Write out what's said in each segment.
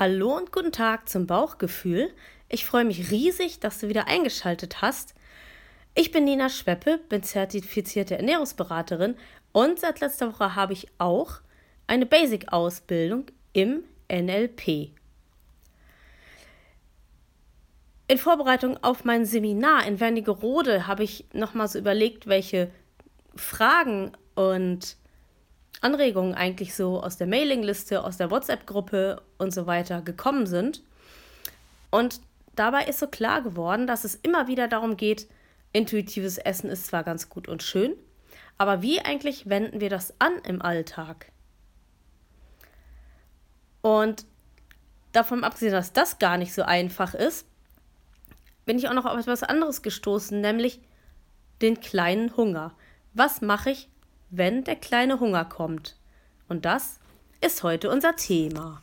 Hallo und guten Tag zum Bauchgefühl. Ich freue mich riesig, dass du wieder eingeschaltet hast. Ich bin Nina Schweppe, bin zertifizierte Ernährungsberaterin und seit letzter Woche habe ich auch eine Basic-Ausbildung im NLP. In Vorbereitung auf mein Seminar in Wernigerode habe ich nochmal so überlegt, welche Fragen und Anregungen eigentlich so aus der Mailingliste, aus der WhatsApp-Gruppe und so weiter gekommen sind. Und dabei ist so klar geworden, dass es immer wieder darum geht, intuitives Essen ist zwar ganz gut und schön, aber wie eigentlich wenden wir das an im Alltag? Und davon abgesehen, dass das gar nicht so einfach ist, bin ich auch noch auf etwas anderes gestoßen, nämlich den kleinen Hunger. Was mache ich, wenn der kleine Hunger kommt. Und das ist heute unser Thema.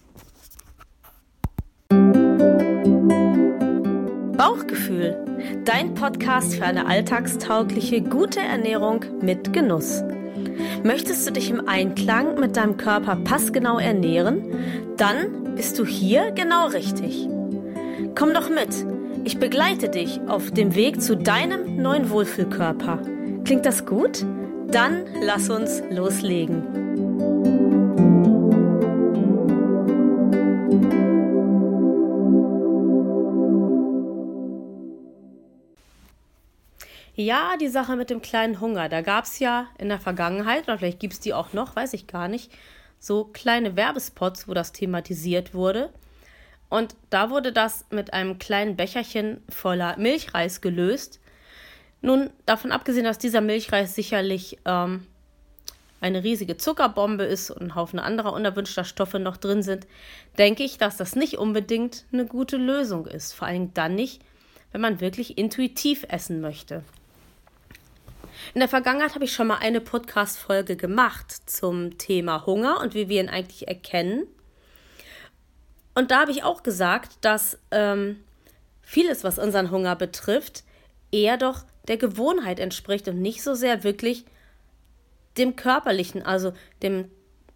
Bauchgefühl, dein Podcast für eine alltagstaugliche, gute Ernährung mit Genuss. Möchtest du dich im Einklang mit deinem Körper passgenau ernähren? Dann bist du hier genau richtig. Komm doch mit. Ich begleite dich auf dem Weg zu deinem neuen Wohlfühlkörper. Klingt das gut? Dann lass uns loslegen. Ja, die Sache mit dem kleinen Hunger. Da gab es ja in der Vergangenheit, oder vielleicht gibt es die auch noch, weiß ich gar nicht, so kleine Werbespots, wo das thematisiert wurde. Und da wurde das mit einem kleinen Becherchen voller Milchreis gelöst. Nun, davon abgesehen, dass dieser Milchreis sicherlich ähm, eine riesige Zuckerbombe ist und ein Haufen anderer unerwünschter Stoffe noch drin sind, denke ich, dass das nicht unbedingt eine gute Lösung ist. Vor allem dann nicht, wenn man wirklich intuitiv essen möchte. In der Vergangenheit habe ich schon mal eine Podcast-Folge gemacht zum Thema Hunger und wie wir ihn eigentlich erkennen. Und da habe ich auch gesagt, dass ähm, vieles, was unseren Hunger betrifft, eher doch der Gewohnheit entspricht und nicht so sehr wirklich dem körperlichen, also dem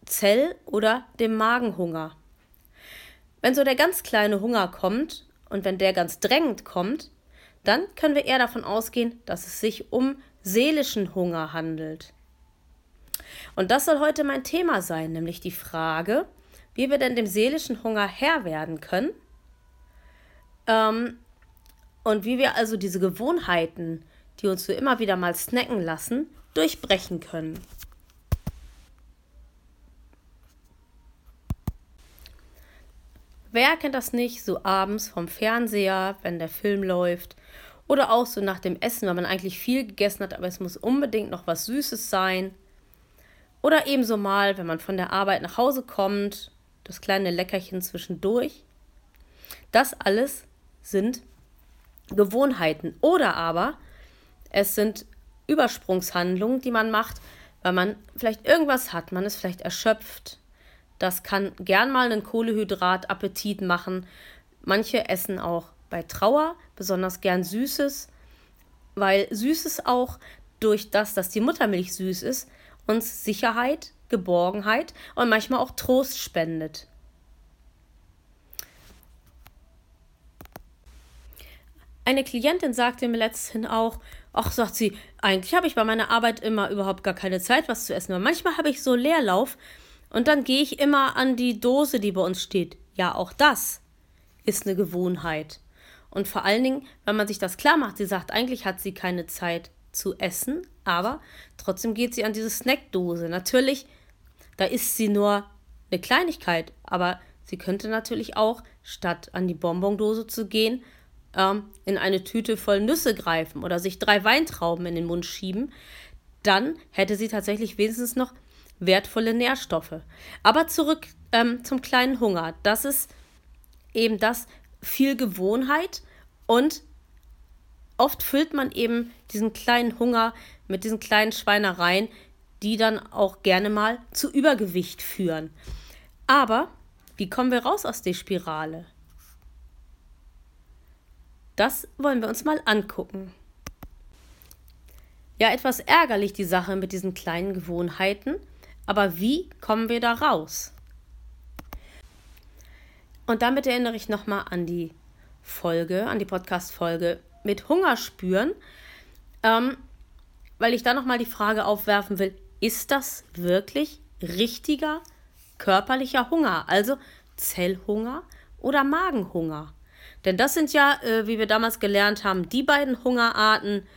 Zell- oder dem Magenhunger. Wenn so der ganz kleine Hunger kommt und wenn der ganz drängend kommt, dann können wir eher davon ausgehen, dass es sich um seelischen Hunger handelt. Und das soll heute mein Thema sein, nämlich die Frage, wie wir denn dem seelischen Hunger Herr werden können ähm, und wie wir also diese Gewohnheiten, die uns so immer wieder mal snacken lassen, durchbrechen können. Wer kennt das nicht, so abends vom Fernseher, wenn der Film läuft, oder auch so nach dem Essen, wenn man eigentlich viel gegessen hat, aber es muss unbedingt noch was Süßes sein. Oder ebenso mal, wenn man von der Arbeit nach Hause kommt, das kleine Leckerchen zwischendurch. Das alles sind Gewohnheiten. Oder aber es sind Übersprungshandlungen, die man macht, weil man vielleicht irgendwas hat, man ist vielleicht erschöpft. Das kann gern mal einen Kohlehydrat-Appetit machen. Manche essen auch bei Trauer besonders gern Süßes, weil Süßes auch durch das, dass die Muttermilch süß ist, uns Sicherheit, Geborgenheit und manchmal auch Trost spendet. Eine Klientin sagte mir letzthin auch, ach, sagt sie, eigentlich habe ich bei meiner Arbeit immer überhaupt gar keine Zeit, was zu essen. Aber manchmal habe ich so Leerlauf und dann gehe ich immer an die Dose, die bei uns steht. Ja, auch das ist eine Gewohnheit. Und vor allen Dingen, wenn man sich das klar macht, sie sagt, eigentlich hat sie keine Zeit zu essen, aber trotzdem geht sie an diese Snackdose. Natürlich, da ist sie nur eine Kleinigkeit, aber sie könnte natürlich auch, statt an die Bonbondose zu gehen, ähm, in eine Tüte voll Nüsse greifen oder sich drei Weintrauben in den Mund schieben, dann hätte sie tatsächlich wenigstens noch wertvolle Nährstoffe. Aber zurück ähm, zum kleinen Hunger. Das ist eben das viel Gewohnheit und oft füllt man eben diesen kleinen Hunger mit diesen kleinen Schweinereien, die dann auch gerne mal zu Übergewicht führen. Aber wie kommen wir raus aus der Spirale? Das wollen wir uns mal angucken. Ja, etwas ärgerlich die Sache mit diesen kleinen Gewohnheiten, aber wie kommen wir da raus? Und damit erinnere ich nochmal an die Folge, an die Podcast-Folge mit Hunger spüren, ähm, weil ich da nochmal die Frage aufwerfen will, ist das wirklich richtiger körperlicher Hunger, also Zellhunger oder Magenhunger? Denn das sind ja, äh, wie wir damals gelernt haben, die beiden Hungerarten,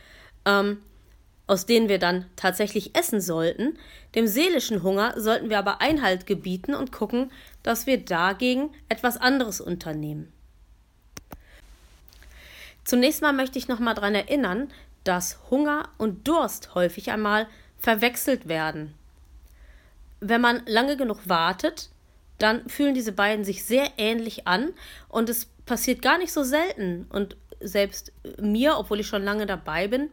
ähm, aus denen wir dann tatsächlich essen sollten. Dem seelischen Hunger sollten wir aber Einhalt gebieten und gucken, dass wir dagegen etwas anderes unternehmen. Zunächst mal möchte ich noch mal daran erinnern, dass Hunger und Durst häufig einmal verwechselt werden. Wenn man lange genug wartet, dann fühlen diese beiden sich sehr ähnlich an und es passiert gar nicht so selten und selbst mir, obwohl ich schon lange dabei bin,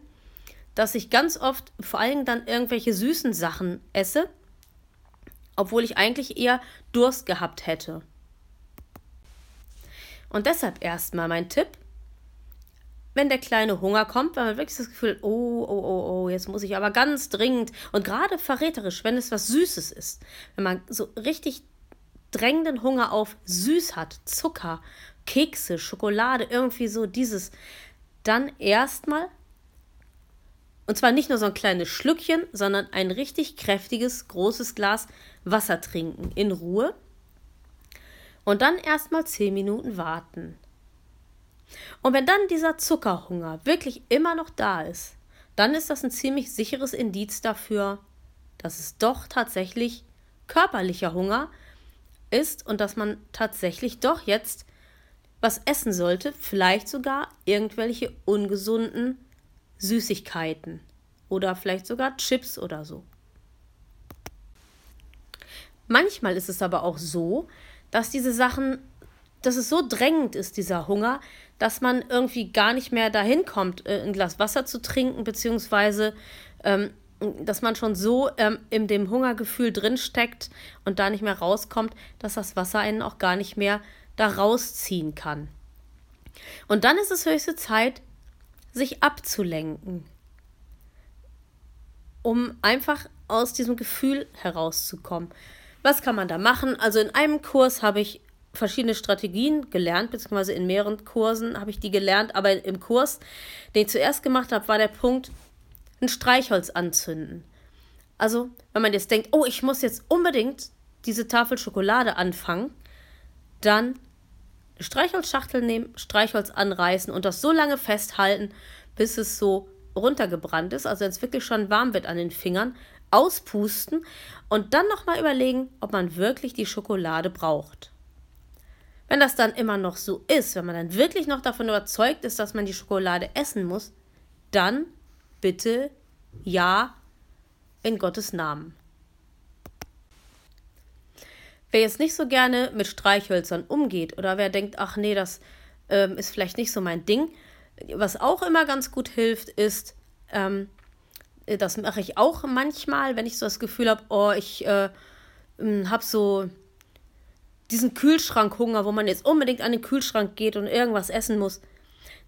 dass ich ganz oft vor allem dann irgendwelche süßen Sachen esse, obwohl ich eigentlich eher Durst gehabt hätte. Und deshalb erstmal mein Tipp, wenn der kleine Hunger kommt, wenn man wirklich das Gefühl, oh, oh, oh, oh, jetzt muss ich aber ganz dringend und gerade verräterisch, wenn es was Süßes ist, wenn man so richtig drängenden Hunger auf süß hat, Zucker, Kekse, Schokolade, irgendwie so dieses, dann erstmal und zwar nicht nur so ein kleines Schlückchen, sondern ein richtig kräftiges, großes Glas Wasser trinken in Ruhe. Und dann erstmal 10 Minuten warten. Und wenn dann dieser Zuckerhunger wirklich immer noch da ist, dann ist das ein ziemlich sicheres Indiz dafür, dass es doch tatsächlich körperlicher Hunger ist und dass man tatsächlich doch jetzt was essen sollte, vielleicht sogar irgendwelche ungesunden Süßigkeiten oder vielleicht sogar Chips oder so. Manchmal ist es aber auch so, dass diese Sachen, dass es so drängend ist, dieser Hunger, dass man irgendwie gar nicht mehr dahin kommt, äh, ein Glas Wasser zu trinken, beziehungsweise ähm, dass man schon so ähm, in dem Hungergefühl drinsteckt und da nicht mehr rauskommt, dass das Wasser einen auch gar nicht mehr da rausziehen kann. Und dann ist es höchste Zeit, sich abzulenken, um einfach aus diesem Gefühl herauszukommen. Was kann man da machen? Also in einem Kurs habe ich verschiedene Strategien gelernt, beziehungsweise in mehreren Kursen habe ich die gelernt, aber im Kurs, den ich zuerst gemacht habe, war der Punkt, ein Streichholz anzünden. Also, wenn man jetzt denkt, oh, ich muss jetzt unbedingt diese Tafel Schokolade anfangen, dann Streichholzschachtel nehmen, Streichholz anreißen und das so lange festhalten, bis es so runtergebrannt ist, also jetzt wirklich schon warm wird an den Fingern, auspusten und dann nochmal überlegen, ob man wirklich die Schokolade braucht. Wenn das dann immer noch so ist, wenn man dann wirklich noch davon überzeugt ist, dass man die Schokolade essen muss, dann bitte ja in Gottes Namen. Wer jetzt nicht so gerne mit Streichhölzern umgeht oder wer denkt, ach nee, das ähm, ist vielleicht nicht so mein Ding, was auch immer ganz gut hilft, ist, ähm, das mache ich auch manchmal, wenn ich so das Gefühl habe, oh, ich äh, hm, habe so diesen Kühlschrankhunger, wo man jetzt unbedingt an den Kühlschrank geht und irgendwas essen muss,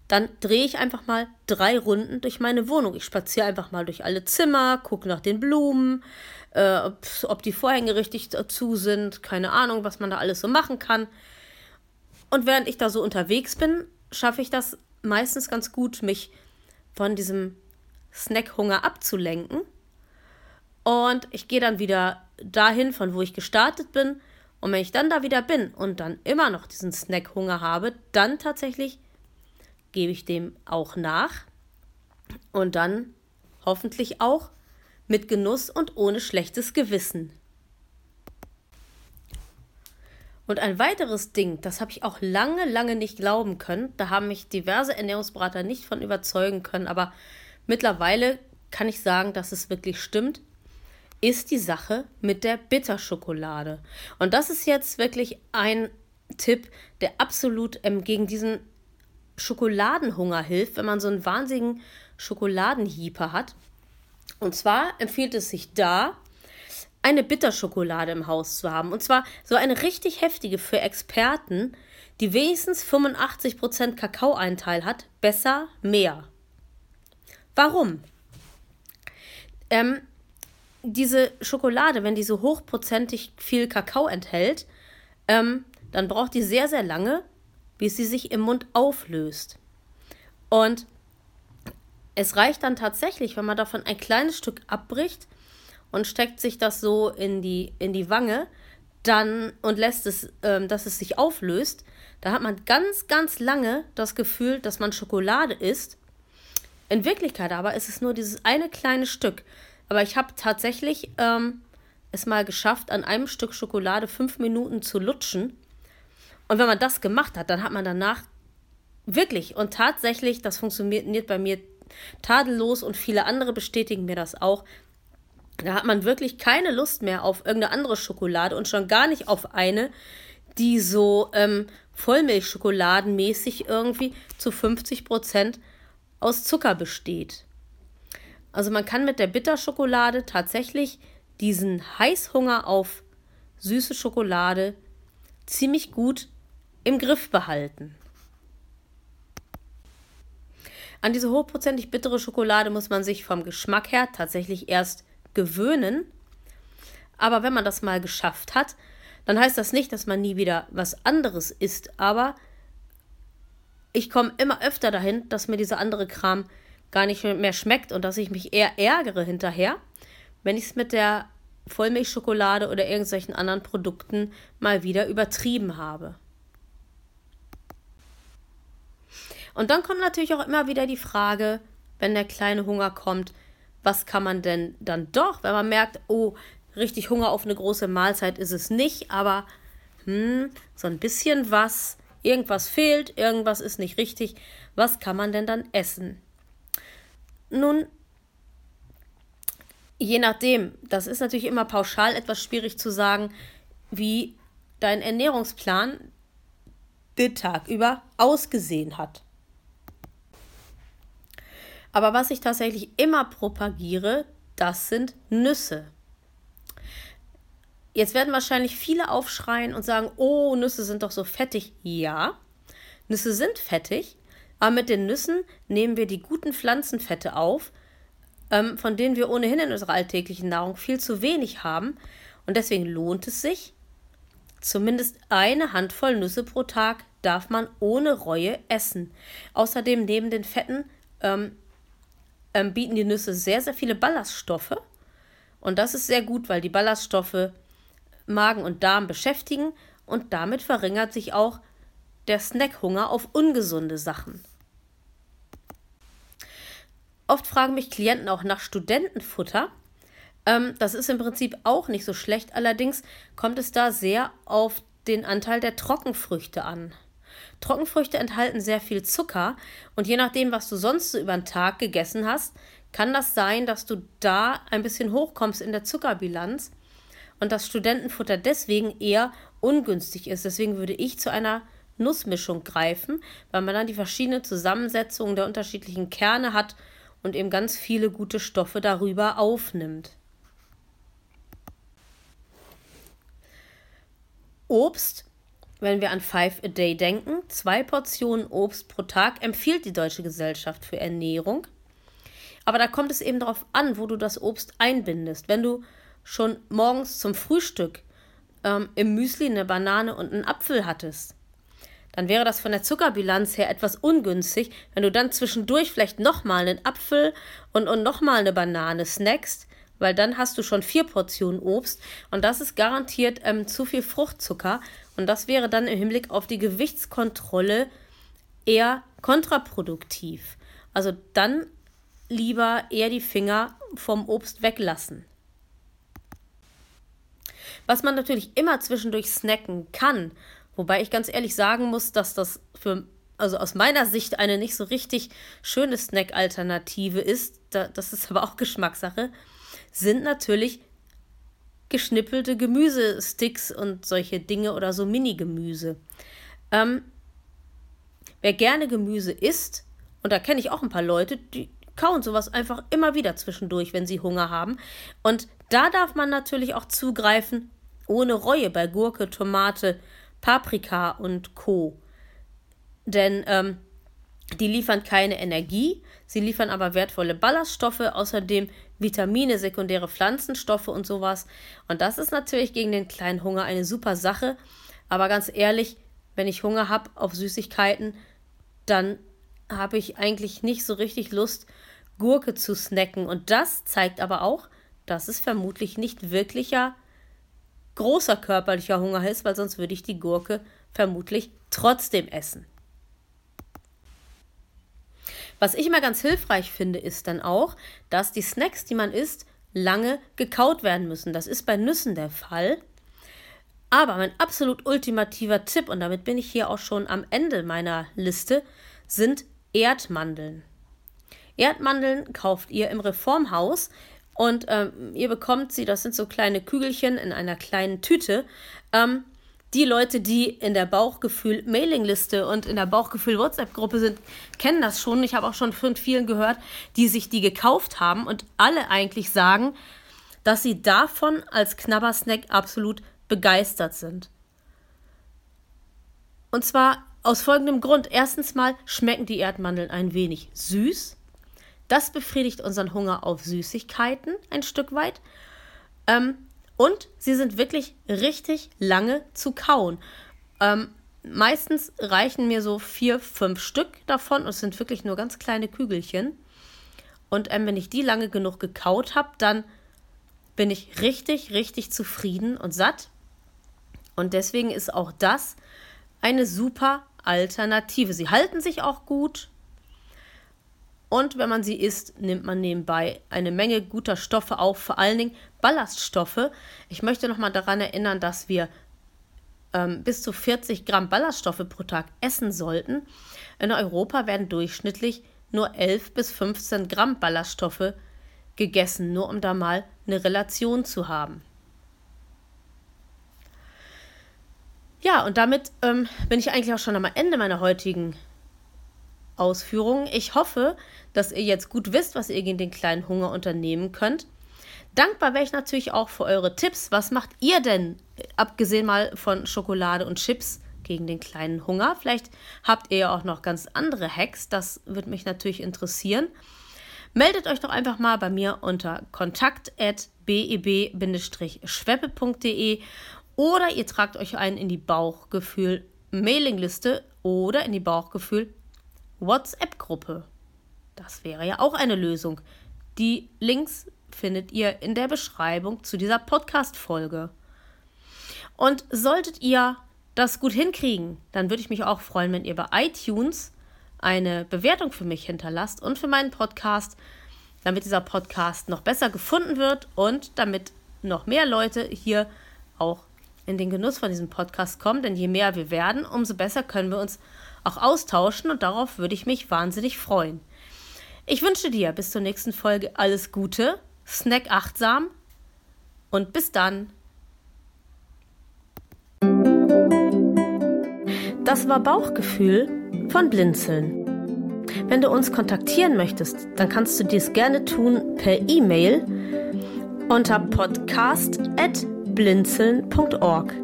dann drehe ich einfach mal drei Runden durch meine Wohnung. Ich spaziere einfach mal durch alle Zimmer, gucke nach den Blumen, äh, ob, ob die Vorhänge richtig zu sind, keine Ahnung, was man da alles so machen kann. Und während ich da so unterwegs bin, schaffe ich das meistens ganz gut, mich von diesem Snackhunger abzulenken. Und ich gehe dann wieder dahin, von wo ich gestartet bin. Und wenn ich dann da wieder bin und dann immer noch diesen Snackhunger habe, dann tatsächlich gebe ich dem auch nach. Und dann hoffentlich auch mit Genuss und ohne schlechtes Gewissen. Und ein weiteres Ding, das habe ich auch lange, lange nicht glauben können, da haben mich diverse Ernährungsberater nicht von überzeugen können, aber mittlerweile kann ich sagen, dass es wirklich stimmt, ist die Sache mit der Bitterschokolade. Und das ist jetzt wirklich ein Tipp, der absolut ähm, gegen diesen Schokoladenhunger hilft, wenn man so einen wahnsinnigen Schokoladenhieper hat. Und zwar empfiehlt es sich da, eine Bitterschokolade im Haus zu haben. Und zwar so eine richtig heftige für Experten, die wenigstens 85% Kakaoeinteil hat. Besser mehr. Warum? Ähm, diese Schokolade, wenn die so hochprozentig viel Kakao enthält, ähm, dann braucht die sehr, sehr lange, bis sie sich im Mund auflöst. Und es reicht dann tatsächlich, wenn man davon ein kleines Stück abbricht und steckt sich das so in die, in die Wange, dann und lässt es, ähm, dass es sich auflöst, da hat man ganz, ganz lange das Gefühl, dass man Schokolade isst. In Wirklichkeit aber ist es nur dieses eine kleine Stück. Aber ich habe tatsächlich ähm, es mal geschafft, an einem Stück Schokolade fünf Minuten zu lutschen. Und wenn man das gemacht hat, dann hat man danach wirklich und tatsächlich, das funktioniert bei mir tadellos und viele andere bestätigen mir das auch. Da hat man wirklich keine Lust mehr auf irgendeine andere Schokolade und schon gar nicht auf eine, die so ähm, Vollmilchschokoladenmäßig irgendwie zu 50 Prozent aus Zucker besteht. Also man kann mit der Bitterschokolade tatsächlich diesen Heißhunger auf süße Schokolade ziemlich gut im Griff behalten. An diese hochprozentig bittere Schokolade muss man sich vom Geschmack her tatsächlich erst gewöhnen. Aber wenn man das mal geschafft hat, dann heißt das nicht, dass man nie wieder was anderes isst. Aber ich komme immer öfter dahin, dass mir dieser andere Kram gar nicht mehr schmeckt und dass ich mich eher ärgere hinterher, wenn ich es mit der Vollmilchschokolade oder irgendwelchen anderen Produkten mal wieder übertrieben habe. Und dann kommt natürlich auch immer wieder die Frage, wenn der kleine Hunger kommt, was kann man denn dann doch, wenn man merkt, oh, richtig Hunger auf eine große Mahlzeit ist es nicht, aber hm, so ein bisschen was, irgendwas fehlt, irgendwas ist nicht richtig, was kann man denn dann essen? Nun, je nachdem, das ist natürlich immer pauschal etwas schwierig zu sagen, wie dein Ernährungsplan den Tag über ausgesehen hat. Aber was ich tatsächlich immer propagiere, das sind Nüsse. Jetzt werden wahrscheinlich viele aufschreien und sagen, oh, Nüsse sind doch so fettig. Ja, Nüsse sind fettig, aber mit den Nüssen nehmen wir die guten Pflanzenfette auf, ähm, von denen wir ohnehin in unserer alltäglichen Nahrung viel zu wenig haben. Und deswegen lohnt es sich, zumindest eine Handvoll Nüsse pro Tag darf man ohne Reue essen. Außerdem neben den Fetten ähm, ähm, bieten die Nüsse sehr, sehr viele Ballaststoffe. Und das ist sehr gut, weil die Ballaststoffe Magen und Darm beschäftigen und damit verringert sich auch der Snackhunger auf ungesunde Sachen. Oft fragen mich Klienten auch nach Studentenfutter. Ähm, das ist im Prinzip auch nicht so schlecht, allerdings kommt es da sehr auf den Anteil der Trockenfrüchte an. Trockenfrüchte enthalten sehr viel Zucker und je nachdem, was du sonst so über den Tag gegessen hast, kann das sein, dass du da ein bisschen hochkommst in der Zuckerbilanz und das Studentenfutter deswegen eher ungünstig ist. Deswegen würde ich zu einer Nussmischung greifen, weil man dann die verschiedenen Zusammensetzungen der unterschiedlichen Kerne hat und eben ganz viele gute Stoffe darüber aufnimmt. Obst wenn wir an Five a Day denken, zwei Portionen Obst pro Tag empfiehlt die Deutsche Gesellschaft für Ernährung. Aber da kommt es eben darauf an, wo du das Obst einbindest. Wenn du schon morgens zum Frühstück ähm, im Müsli eine Banane und einen Apfel hattest, dann wäre das von der Zuckerbilanz her etwas ungünstig, wenn du dann zwischendurch vielleicht nochmal einen Apfel und, und nochmal eine Banane snackst, weil dann hast du schon vier Portionen Obst und das ist garantiert ähm, zu viel Fruchtzucker und das wäre dann im Hinblick auf die Gewichtskontrolle eher kontraproduktiv. Also dann lieber eher die Finger vom Obst weglassen. Was man natürlich immer zwischendurch snacken kann, wobei ich ganz ehrlich sagen muss, dass das für also aus meiner Sicht eine nicht so richtig schöne Snack-Alternative ist, das ist aber auch Geschmackssache, sind natürlich geschnippelte Gemüsesticks und solche Dinge oder so Mini-Gemüse. Ähm, wer gerne Gemüse isst, und da kenne ich auch ein paar Leute, die kauen sowas einfach immer wieder zwischendurch, wenn sie Hunger haben. Und da darf man natürlich auch zugreifen, ohne Reue bei Gurke, Tomate, Paprika und Co. Denn ähm, die liefern keine Energie, sie liefern aber wertvolle Ballaststoffe, außerdem Vitamine, sekundäre Pflanzenstoffe und sowas. Und das ist natürlich gegen den kleinen Hunger eine super Sache, Aber ganz ehrlich, wenn ich Hunger habe auf Süßigkeiten, dann habe ich eigentlich nicht so richtig Lust, Gurke zu snacken. Und das zeigt aber auch, dass es vermutlich nicht wirklicher großer körperlicher Hunger ist, weil sonst würde ich die Gurke vermutlich trotzdem essen. Was ich immer ganz hilfreich finde, ist dann auch, dass die Snacks, die man isst, lange gekaut werden müssen. Das ist bei Nüssen der Fall. Aber mein absolut ultimativer Tipp, und damit bin ich hier auch schon am Ende meiner Liste, sind Erdmandeln. Erdmandeln kauft ihr im Reformhaus und ähm, ihr bekommt sie, das sind so kleine Kügelchen in einer kleinen Tüte. Ähm, die Leute, die in der Bauchgefühl-Mailingliste und in der Bauchgefühl-WhatsApp-Gruppe sind, kennen das schon. Ich habe auch schon von vielen gehört, die sich die gekauft haben und alle eigentlich sagen, dass sie davon als Knabbersnack absolut begeistert sind. Und zwar aus folgendem Grund. Erstens mal schmecken die Erdmandeln ein wenig süß. Das befriedigt unseren Hunger auf Süßigkeiten ein Stück weit. Ähm, und sie sind wirklich richtig lange zu kauen. Ähm, meistens reichen mir so vier, fünf Stück davon und es sind wirklich nur ganz kleine Kügelchen. Und ähm, wenn ich die lange genug gekaut habe, dann bin ich richtig, richtig zufrieden und satt. Und deswegen ist auch das eine super Alternative. Sie halten sich auch gut. Und wenn man sie isst, nimmt man nebenbei eine Menge guter Stoffe auf, vor allen Dingen Ballaststoffe. Ich möchte nochmal daran erinnern, dass wir ähm, bis zu 40 Gramm Ballaststoffe pro Tag essen sollten. In Europa werden durchschnittlich nur 11 bis 15 Gramm Ballaststoffe gegessen, nur um da mal eine Relation zu haben. Ja, und damit ähm, bin ich eigentlich auch schon am Ende meiner heutigen Ausführungen. Ich hoffe, dass ihr jetzt gut wisst, was ihr gegen den kleinen Hunger unternehmen könnt. Dankbar wäre ich natürlich auch für eure Tipps. Was macht ihr denn, abgesehen mal von Schokolade und Chips, gegen den kleinen Hunger? Vielleicht habt ihr ja auch noch ganz andere Hacks. Das würde mich natürlich interessieren. Meldet euch doch einfach mal bei mir unter kontakt.beb-schweppe.de oder ihr tragt euch ein in die Bauchgefühl-Mailingliste oder in die Bauchgefühl-WhatsApp-Gruppe. Das wäre ja auch eine Lösung. Die Links findet ihr in der Beschreibung zu dieser Podcast-Folge. Und solltet ihr das gut hinkriegen, dann würde ich mich auch freuen, wenn ihr bei iTunes eine Bewertung für mich hinterlasst und für meinen Podcast, damit dieser Podcast noch besser gefunden wird und damit noch mehr Leute hier auch in den Genuss von diesem Podcast kommen. Denn je mehr wir werden, umso besser können wir uns auch austauschen und darauf würde ich mich wahnsinnig freuen. Ich wünsche dir bis zur nächsten Folge alles Gute, snack achtsam und bis dann. Das war Bauchgefühl von Blinzeln. Wenn du uns kontaktieren möchtest, dann kannst du dies gerne tun per E-Mail unter podcast.blinzeln.org.